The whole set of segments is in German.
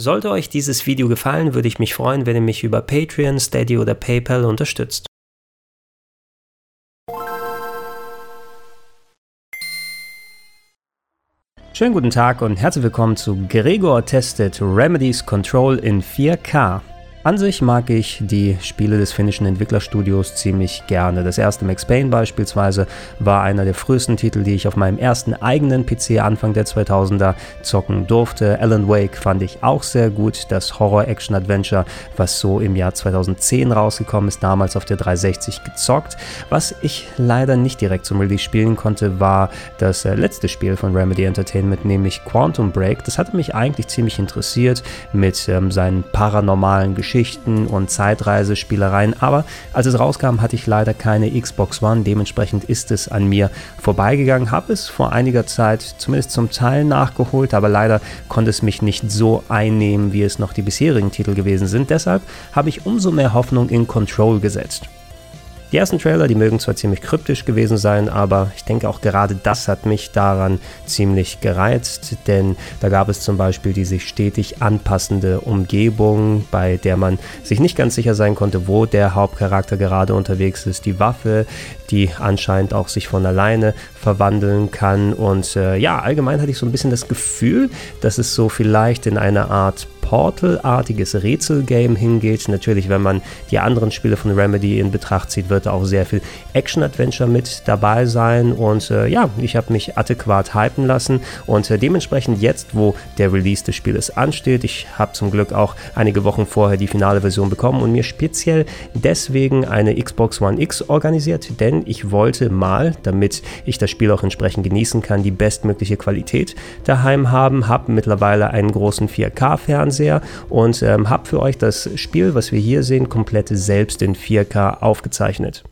Sollte euch dieses Video gefallen, würde ich mich freuen, wenn ihr mich über Patreon, Steady oder PayPal unterstützt. Schönen guten Tag und herzlich willkommen zu Gregor Tested Remedies Control in 4K. An sich mag ich die Spiele des finnischen Entwicklerstudios ziemlich gerne. Das erste Max Payne beispielsweise war einer der frühesten Titel, die ich auf meinem ersten eigenen PC Anfang der 2000er zocken durfte. Alan Wake fand ich auch sehr gut. Das Horror-Action-Adventure, was so im Jahr 2010 rausgekommen ist, damals auf der 360 gezockt. Was ich leider nicht direkt zum Release spielen konnte, war das äh, letzte Spiel von Remedy Entertainment, nämlich Quantum Break. Das hatte mich eigentlich ziemlich interessiert mit ähm, seinen paranormalen Geschichten Geschichten und Zeitreisespielereien, aber als es rauskam, hatte ich leider keine Xbox One, dementsprechend ist es an mir vorbeigegangen, habe es vor einiger Zeit zumindest zum Teil nachgeholt, aber leider konnte es mich nicht so einnehmen, wie es noch die bisherigen Titel gewesen sind, deshalb habe ich umso mehr Hoffnung in Control gesetzt. Die ersten Trailer, die mögen zwar ziemlich kryptisch gewesen sein, aber ich denke auch gerade das hat mich daran ziemlich gereizt, denn da gab es zum Beispiel die sich stetig anpassende Umgebung, bei der man sich nicht ganz sicher sein konnte, wo der Hauptcharakter gerade unterwegs ist, die Waffe, die anscheinend auch sich von alleine verwandeln kann. Und äh, ja, allgemein hatte ich so ein bisschen das Gefühl, dass es so vielleicht in eine Art Portal-artiges Rätselgame hingeht. Natürlich, wenn man die anderen Spiele von Remedy in Betracht zieht, wird auch sehr viel Action-Adventure mit dabei sein. Und äh, ja, ich habe mich adäquat hypen lassen. Und äh, dementsprechend jetzt, wo der Release des Spieles ansteht, ich habe zum Glück auch einige Wochen vorher die finale Version bekommen und mir speziell deswegen eine Xbox One X organisiert, denn ich wollte mal, damit ich das Spiel auch entsprechend genießen kann, die bestmögliche Qualität daheim haben. Habe mittlerweile einen großen 4K-Fernseher sehr und ähm, habe für euch das Spiel, was wir hier sehen, komplett selbst in 4K aufgezeichnet.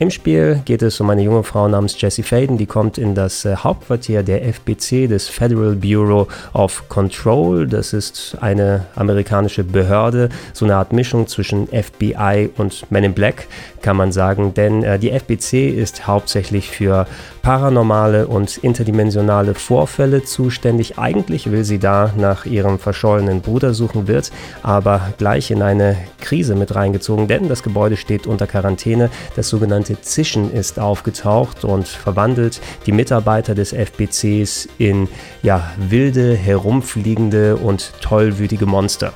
Im Spiel geht es um eine junge Frau namens Jessie Faden, die kommt in das äh, Hauptquartier der FBC, des Federal Bureau of Control. Das ist eine amerikanische Behörde, so eine Art Mischung zwischen FBI und Men in Black, kann man sagen. Denn äh, die FBC ist hauptsächlich für paranormale und interdimensionale Vorfälle zuständig. Eigentlich will sie da nach ihrem verschollenen Bruder suchen, wird aber gleich in eine Krise mit reingezogen, denn das Gebäude steht unter Quarantäne. Das sogenannte Zischen ist aufgetaucht und verwandelt die Mitarbeiter des FBCs in ja, wilde, herumfliegende und tollwütige Monster.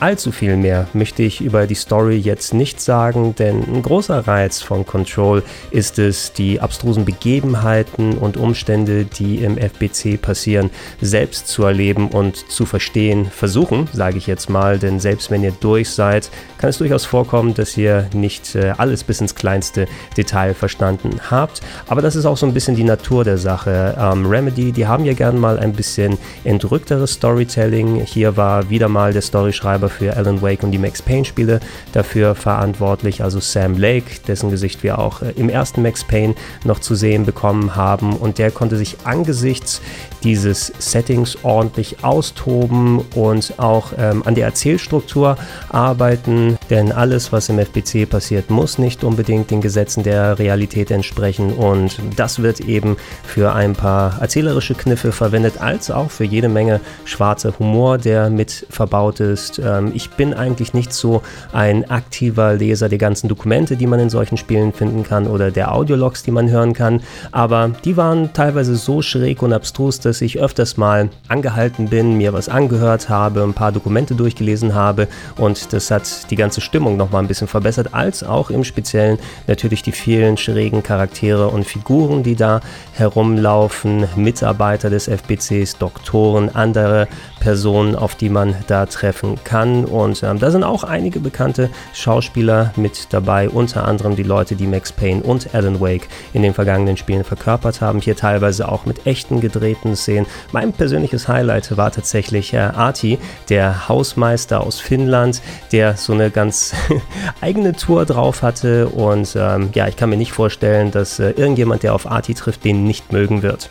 Allzu viel mehr möchte ich über die Story jetzt nicht sagen, denn ein großer Reiz von Control ist es, die abstrusen Begebenheiten und Umstände, die im FBC passieren, selbst zu erleben und zu verstehen. Versuchen, sage ich jetzt mal, denn selbst wenn ihr durch seid, kann es durchaus vorkommen, dass ihr nicht äh, alles bis ins kleinste Detail verstanden habt. Aber das ist auch so ein bisschen die Natur der Sache. Ähm, Remedy, die haben ja gern mal ein bisschen entrückteres Storytelling. Hier war wieder mal der Storyschreiber aber für Alan Wake und die Max Payne Spiele dafür verantwortlich, also Sam Lake, dessen Gesicht wir auch äh, im ersten Max Payne noch zu sehen bekommen haben. Und der konnte sich angesichts dieses Settings ordentlich austoben und auch ähm, an der Erzählstruktur arbeiten, denn alles, was im FBC passiert, muss nicht unbedingt den Gesetzen der Realität entsprechen. Und das wird eben für ein paar erzählerische Kniffe verwendet, als auch für jede Menge schwarzer Humor, der mit verbaut ist. Ähm, ich bin eigentlich nicht so ein aktiver Leser der ganzen Dokumente, die man in solchen Spielen finden kann oder der Audiologs, die man hören kann, aber die waren teilweise so schräg und abstrus, dass ich öfters mal angehalten bin, mir was angehört habe, ein paar Dokumente durchgelesen habe. Und das hat die ganze Stimmung nochmal ein bisschen verbessert, als auch im Speziellen natürlich die vielen schrägen Charaktere und Figuren, die da herumlaufen, Mitarbeiter des FBCs, Doktoren, andere Personen, auf die man da treffen kann. Und ähm, da sind auch einige bekannte Schauspieler mit dabei, unter anderem die Leute, die Max Payne und Alan Wake in den vergangenen Spielen verkörpert haben. Hier teilweise auch mit echten gedrehten Szenen. Mein persönliches Highlight war tatsächlich äh, Arti, der Hausmeister aus Finnland, der so eine ganz eigene Tour drauf hatte. Und ähm, ja, ich kann mir nicht vorstellen, dass äh, irgendjemand, der auf Arti trifft, den nicht mögen wird.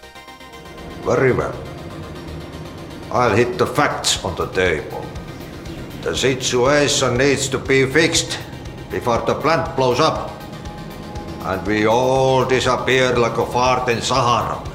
Very well. I'll hit the facts on the table. The situation needs to be fixed before the plant blows up. And we all disappear like a fart in Sahara.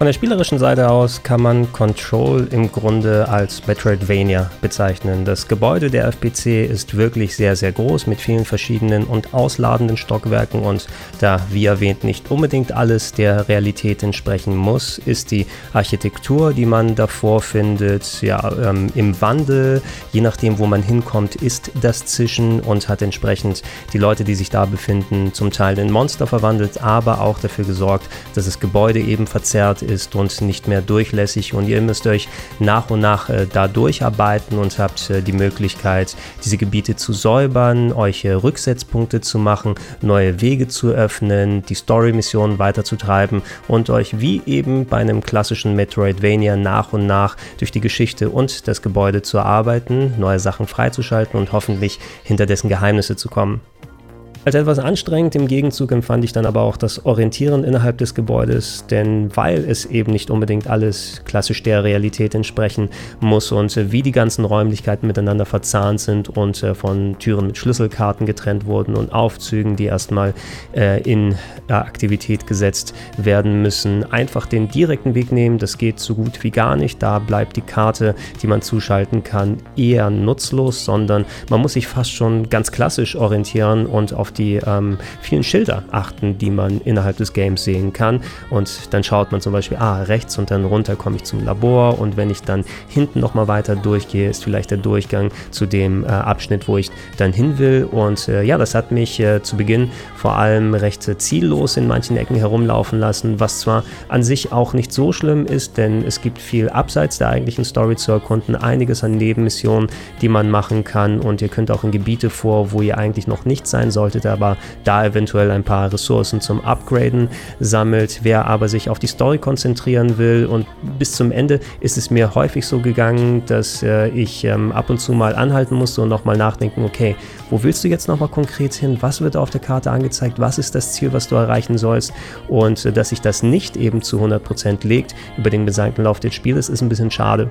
Von der spielerischen Seite aus kann man Control im Grunde als Metroidvania bezeichnen. Das Gebäude der FPC ist wirklich sehr, sehr groß mit vielen verschiedenen und ausladenden Stockwerken und da, wie erwähnt, nicht unbedingt alles der Realität entsprechen muss, ist die Architektur, die man davor findet, ja, ähm, im Wandel. Je nachdem, wo man hinkommt, ist das Zischen und hat entsprechend die Leute, die sich da befinden, zum Teil in Monster verwandelt, aber auch dafür gesorgt, dass das Gebäude eben verzerrt ist und nicht mehr durchlässig und ihr müsst euch nach und nach äh, da durcharbeiten und habt äh, die Möglichkeit, diese Gebiete zu säubern, euch äh, Rücksetzpunkte zu machen, neue Wege zu öffnen, die Story-Missionen weiterzutreiben und euch wie eben bei einem klassischen Metroidvania nach und nach durch die Geschichte und das Gebäude zu arbeiten, neue Sachen freizuschalten und hoffentlich hinter dessen Geheimnisse zu kommen. Als etwas anstrengend. Im Gegenzug empfand ich dann aber auch das Orientieren innerhalb des Gebäudes, denn weil es eben nicht unbedingt alles klassisch der Realität entsprechen muss und wie die ganzen Räumlichkeiten miteinander verzahnt sind und äh, von Türen mit Schlüsselkarten getrennt wurden und Aufzügen, die erstmal äh, in Aktivität gesetzt werden müssen, einfach den direkten Weg nehmen, das geht so gut wie gar nicht, da bleibt die Karte, die man zuschalten kann, eher nutzlos, sondern man muss sich fast schon ganz klassisch orientieren und auf die ähm, vielen Schilder achten, die man innerhalb des Games sehen kann. Und dann schaut man zum Beispiel, ah, rechts und dann runter komme ich zum Labor. Und wenn ich dann hinten nochmal weiter durchgehe, ist vielleicht der Durchgang zu dem äh, Abschnitt, wo ich dann hin will. Und äh, ja, das hat mich äh, zu Beginn vor allem recht äh, ziellos in manchen Ecken herumlaufen lassen, was zwar an sich auch nicht so schlimm ist, denn es gibt viel abseits der eigentlichen Story zu erkunden, einiges an Nebenmissionen, die man machen kann. Und ihr könnt auch in Gebiete vor, wo ihr eigentlich noch nicht sein solltet arbeitet, aber da eventuell ein paar Ressourcen zum Upgraden sammelt. Wer aber sich auf die Story konzentrieren will und bis zum Ende ist es mir häufig so gegangen, dass äh, ich ähm, ab und zu mal anhalten musste und nochmal nachdenken, okay, wo willst du jetzt nochmal konkret hin? Was wird auf der Karte angezeigt? Was ist das Ziel, was du erreichen sollst? Und äh, dass sich das nicht eben zu 100% legt über den besagten Lauf des Spieles, ist ein bisschen schade.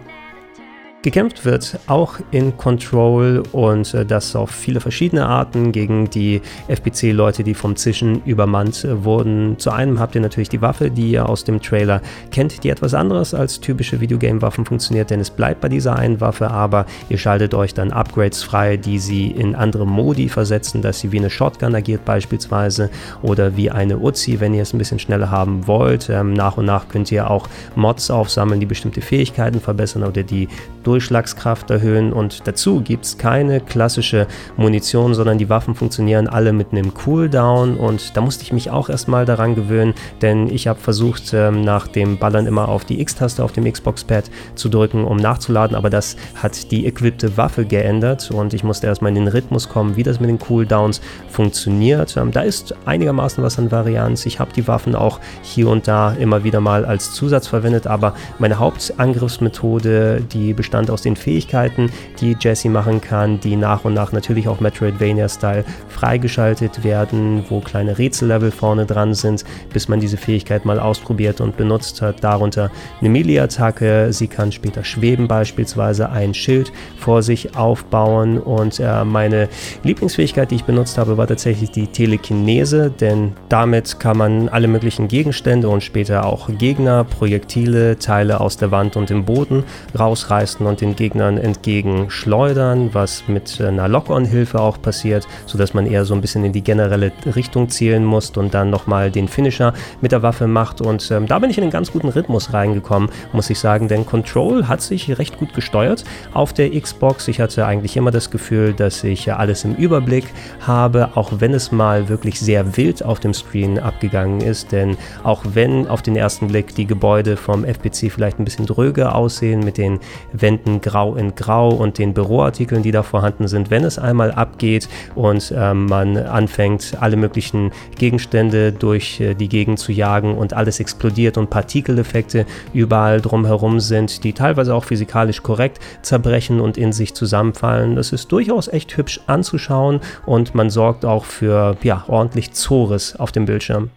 Gekämpft wird auch in Control und äh, das auf viele verschiedene Arten gegen die FPC-Leute, die vom Zischen übermannt äh, wurden. Zu einem habt ihr natürlich die Waffe, die ihr aus dem Trailer kennt, die etwas anderes als typische Videogame-Waffen funktioniert, denn es bleibt bei dieser einen Waffe, aber ihr schaltet euch dann Upgrades frei, die sie in andere Modi versetzen, dass sie wie eine Shotgun agiert beispielsweise oder wie eine Uzi, wenn ihr es ein bisschen schneller haben wollt. Ähm, nach und nach könnt ihr auch Mods aufsammeln, die bestimmte Fähigkeiten verbessern oder die Durchschlagskraft erhöhen. Und dazu gibt es keine klassische Munition, sondern die Waffen funktionieren alle mit einem Cooldown. Und da musste ich mich auch erstmal daran gewöhnen, denn ich habe versucht ähm, nach dem Ballern immer auf die X-Taste auf dem Xbox-Pad zu drücken, um nachzuladen, aber das hat die equipte Waffe geändert. Und ich musste erstmal in den Rhythmus kommen, wie das mit den Cooldowns funktioniert. Ähm, da ist einigermaßen was an Varianz. Ich habe die Waffen auch hier und da immer wieder mal als Zusatz verwendet, aber meine Hauptangriffsmethode, die bestand bestand aus den Fähigkeiten, die Jesse machen kann, die nach und nach natürlich auch Metroidvania-Style freigeschaltet werden, wo kleine Rätsellevel vorne dran sind, bis man diese Fähigkeit mal ausprobiert und benutzt hat. Darunter eine Melee-Attacke, sie kann später schweben beispielsweise, ein Schild vor sich aufbauen und äh, meine Lieblingsfähigkeit, die ich benutzt habe, war tatsächlich die Telekinese, denn damit kann man alle möglichen Gegenstände und später auch Gegner, Projektile, Teile aus der Wand und dem Boden rausreißen und den Gegnern entgegenschleudern, was mit einer Lock-on-Hilfe auch passiert, sodass man eher so ein bisschen in die generelle Richtung zielen muss und dann nochmal den Finisher mit der Waffe macht. Und ähm, da bin ich in einen ganz guten Rhythmus reingekommen, muss ich sagen, denn Control hat sich recht gut gesteuert auf der Xbox. Ich hatte eigentlich immer das Gefühl, dass ich alles im Überblick habe, auch wenn es mal wirklich sehr wild auf dem Screen abgegangen ist, denn auch wenn auf den ersten Blick die Gebäude vom FPC vielleicht ein bisschen dröge aussehen mit den Wänden, Wänden grau in grau und den Büroartikeln, die da vorhanden sind, wenn es einmal abgeht und ähm, man anfängt, alle möglichen Gegenstände durch äh, die Gegend zu jagen und alles explodiert und Partikeleffekte überall drumherum sind, die teilweise auch physikalisch korrekt zerbrechen und in sich zusammenfallen. Das ist durchaus echt hübsch anzuschauen und man sorgt auch für ja, ordentlich Zores auf dem Bildschirm.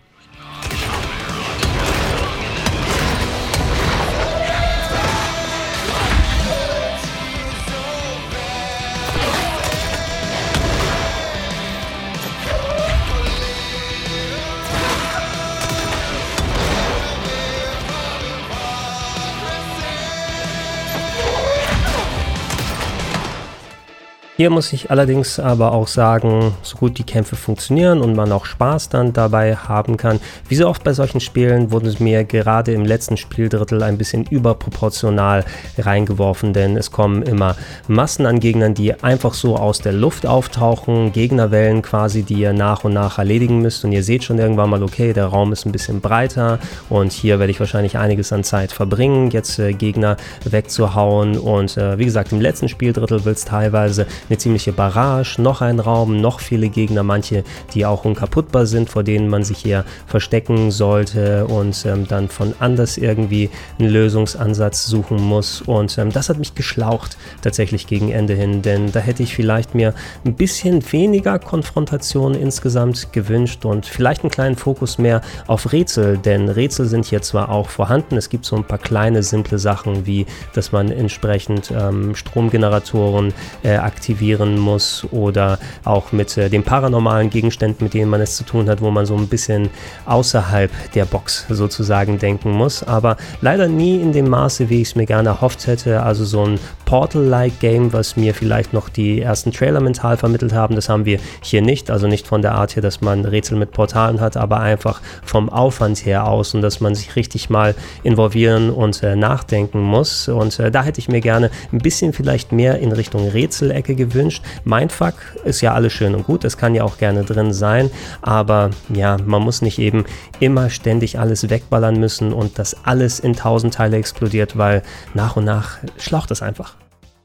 Hier muss ich allerdings aber auch sagen, so gut die Kämpfe funktionieren und man auch Spaß dann dabei haben kann, wie so oft bei solchen Spielen wurde es mir gerade im letzten Spieldrittel ein bisschen überproportional reingeworfen, denn es kommen immer Massen an Gegnern, die einfach so aus der Luft auftauchen, Gegnerwellen quasi, die ihr nach und nach erledigen müsst. Und ihr seht schon irgendwann mal, okay, der Raum ist ein bisschen breiter und hier werde ich wahrscheinlich einiges an Zeit verbringen, jetzt äh, Gegner wegzuhauen. Und äh, wie gesagt, im letzten Spieldrittel wird es teilweise eine ziemliche Barrage, noch ein Raum, noch viele Gegner, manche, die auch unkaputtbar sind, vor denen man sich hier verstecken sollte und ähm, dann von anders irgendwie einen Lösungsansatz suchen muss. Und ähm, das hat mich geschlaucht tatsächlich gegen Ende hin, denn da hätte ich vielleicht mir ein bisschen weniger Konfrontation insgesamt gewünscht und vielleicht einen kleinen Fokus mehr auf Rätsel, denn Rätsel sind hier zwar auch vorhanden, es gibt so ein paar kleine simple Sachen wie, dass man entsprechend ähm, Stromgeneratoren äh, aktiviert aktivieren muss oder auch mit äh, den paranormalen Gegenständen, mit denen man es zu tun hat, wo man so ein bisschen außerhalb der Box sozusagen denken muss. Aber leider nie in dem Maße, wie ich es mir gerne erhofft hätte. Also so ein Portal-like Game, was mir vielleicht noch die ersten Trailer mental vermittelt haben, das haben wir hier nicht. Also nicht von der Art her, dass man Rätsel mit Portalen hat, aber einfach vom Aufwand her aus und dass man sich richtig mal involvieren und äh, nachdenken muss. Und äh, da hätte ich mir gerne ein bisschen vielleicht mehr in Richtung Rätselecke gewünscht. Mindfuck ist ja alles schön und gut, das kann ja auch gerne drin sein, aber ja, man muss nicht eben immer ständig alles wegballern müssen und das alles in tausend Teile explodiert, weil nach und nach schlaucht es einfach.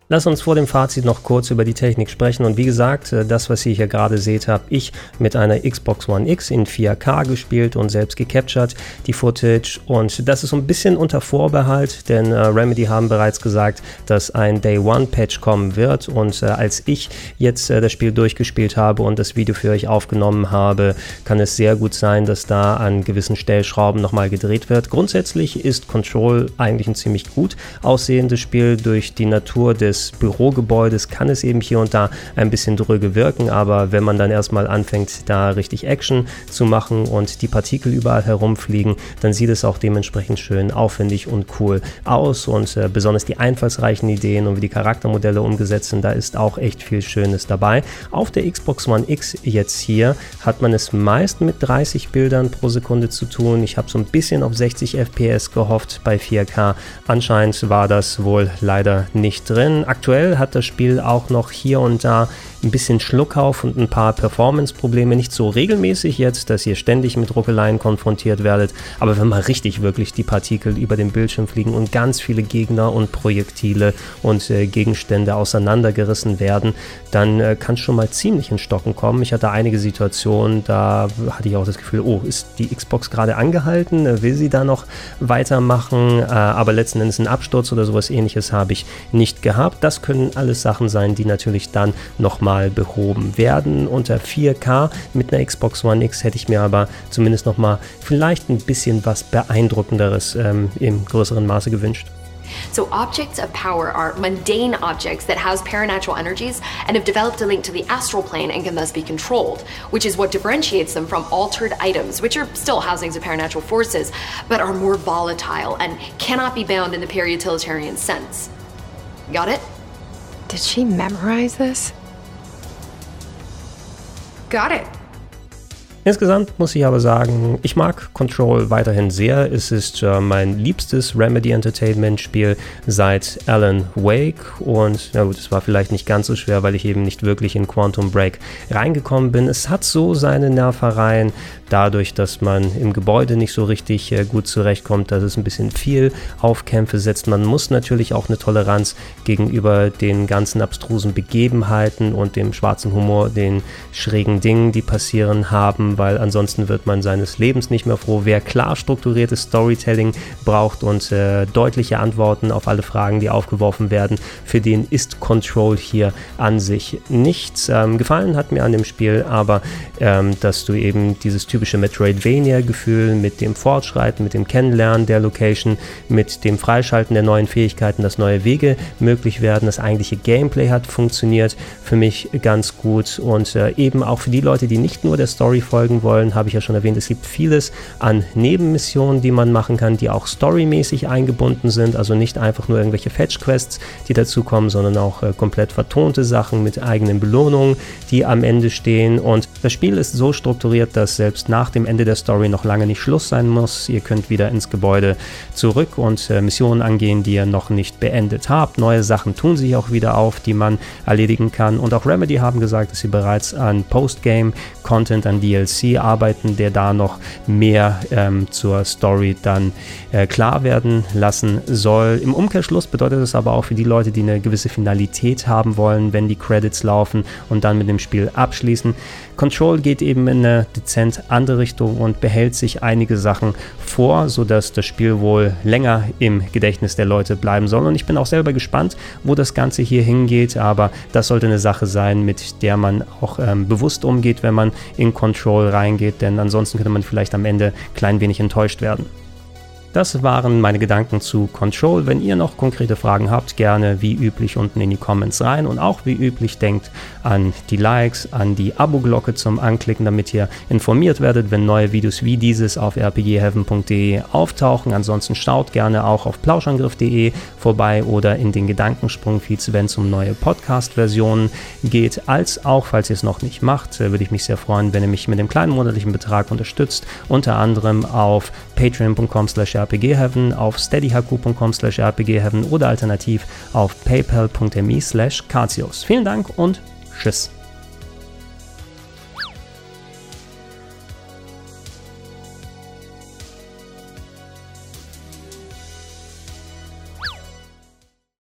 Lass uns vor dem Fazit noch kurz über die Technik sprechen. Und wie gesagt, äh, das, was ihr hier gerade seht, habe ich mit einer Xbox One X in 4K gespielt und selbst gecaptured, die Footage. Und das ist so ein bisschen unter Vorbehalt, denn äh, Remedy haben bereits gesagt, dass ein Day One Patch kommen wird. Und äh, als ich jetzt äh, das Spiel durchgespielt habe und das Video für euch aufgenommen habe, kann es sehr gut sein, dass da an gewissen Stellschrauben nochmal gedreht wird. Grundsätzlich ist Control eigentlich ein ziemlich gut aussehendes Spiel durch die Natur des des Bürogebäudes kann es eben hier und da ein bisschen dröge wirken, aber wenn man dann erstmal anfängt, da richtig Action zu machen und die Partikel überall herumfliegen, dann sieht es auch dementsprechend schön aufwendig und cool aus und äh, besonders die einfallsreichen Ideen und wie die Charaktermodelle umgesetzt sind, da ist auch echt viel Schönes dabei. Auf der Xbox One X jetzt hier hat man es meist mit 30 Bildern pro Sekunde zu tun. Ich habe so ein bisschen auf 60 FPS gehofft bei 4K. Anscheinend war das wohl leider nicht drin aktuell hat das Spiel auch noch hier und da ein bisschen Schluckauf und ein paar Performance-Probleme. Nicht so regelmäßig jetzt, dass ihr ständig mit Ruckeleien konfrontiert werdet, aber wenn mal richtig wirklich die Partikel über den Bildschirm fliegen und ganz viele Gegner und Projektile und äh, Gegenstände auseinandergerissen werden, dann äh, kann es schon mal ziemlich in Stocken kommen. Ich hatte einige Situationen, da hatte ich auch das Gefühl, oh, ist die Xbox gerade angehalten? Äh, will sie da noch weitermachen? Äh, aber letzten Endes ein Absturz oder sowas ähnliches habe ich nicht gehabt. Das können alles Sachen sein, die natürlich dann nochmal mal behoben werden. Unter 4K mit einer Xbox One X hätte ich mir aber zumindest noch mal vielleicht ein bisschen was beeindruckenderes ähm, im größeren Maße gewünscht. So, objects of power are mundane objects that house paranatural energies and have developed a link to the astral plane and can thus be controlled, which is what differentiates them from altered items, which are still housings of paranatural forces, but are more volatile and cannot be bound in the pure utilitarian sense. Got it? Did she memorize this? Got it. Insgesamt muss ich aber sagen, ich mag Control weiterhin sehr. Es ist äh, mein liebstes Remedy Entertainment Spiel seit Alan Wake und na gut, es war vielleicht nicht ganz so schwer, weil ich eben nicht wirklich in Quantum Break reingekommen bin. Es hat so seine Nervereien, dadurch, dass man im Gebäude nicht so richtig äh, gut zurechtkommt, dass es ein bisschen viel auf Kämpfe setzt. Man muss natürlich auch eine Toleranz gegenüber den ganzen abstrusen Begebenheiten und dem schwarzen Humor, den schrägen Dingen, die passieren haben, weil ansonsten wird man seines Lebens nicht mehr froh. Wer klar strukturiertes Storytelling braucht und äh, deutliche Antworten auf alle Fragen, die aufgeworfen werden, für den ist Control hier an sich nichts. Ähm, gefallen hat mir an dem Spiel aber, ähm, dass du eben dieses typische Metroidvania-Gefühl mit dem Fortschreiten, mit dem Kennenlernen der Location, mit dem Freischalten der neuen Fähigkeiten, dass neue Wege möglich werden, das eigentliche Gameplay hat funktioniert für mich ganz gut und äh, eben auch für die Leute, die nicht nur der Story folgen, verfolgen wollen, habe ich ja schon erwähnt, es gibt vieles an Nebenmissionen, die man machen kann, die auch storymäßig eingebunden sind, also nicht einfach nur irgendwelche Fetch-Quests, die dazukommen, sondern auch äh, komplett vertonte Sachen mit eigenen Belohnungen, die am Ende stehen. Und das Spiel ist so strukturiert, dass selbst nach dem Ende der Story noch lange nicht Schluss sein muss. Ihr könnt wieder ins Gebäude zurück und äh, Missionen angehen, die ihr noch nicht beendet habt. Neue Sachen tun sich auch wieder auf, die man erledigen kann. Und auch Remedy haben gesagt, dass sie bereits an Postgame-Content, an DLC arbeiten, der da noch mehr ähm, zur Story dann äh, klar werden lassen soll. Im Umkehrschluss bedeutet es aber auch für die Leute, die eine gewisse Finalität haben wollen, wenn die Credits laufen und dann mit dem Spiel abschließen. Control geht eben in eine dezent andere Richtung und behält sich einige Sachen vor, sodass das Spiel wohl länger im Gedächtnis der Leute bleiben soll. Und ich bin auch selber gespannt, wo das Ganze hier hingeht, aber das sollte eine Sache sein, mit der man auch ähm, bewusst umgeht, wenn man in Control reingeht, denn ansonsten könnte man vielleicht am Ende klein wenig enttäuscht werden. Das waren meine Gedanken zu Control. Wenn ihr noch konkrete Fragen habt, gerne wie üblich unten in die Comments rein und auch wie üblich denkt an die Likes, an die Abo-Glocke zum Anklicken, damit ihr informiert werdet, wenn neue Videos wie dieses auf rpgheaven.de auftauchen. Ansonsten schaut gerne auch auf plauschangriff.de vorbei oder in den Gedankensprung-Feeds, wenn es um neue Podcast-Versionen geht. Als auch, falls ihr es noch nicht macht, würde ich mich sehr freuen, wenn ihr mich mit dem kleinen monatlichen Betrag unterstützt, unter anderem auf patreon.com rpgheaven, auf steadyhq.com slash rpgheaven oder alternativ auf paypal.me slash Vielen Dank und tschüss.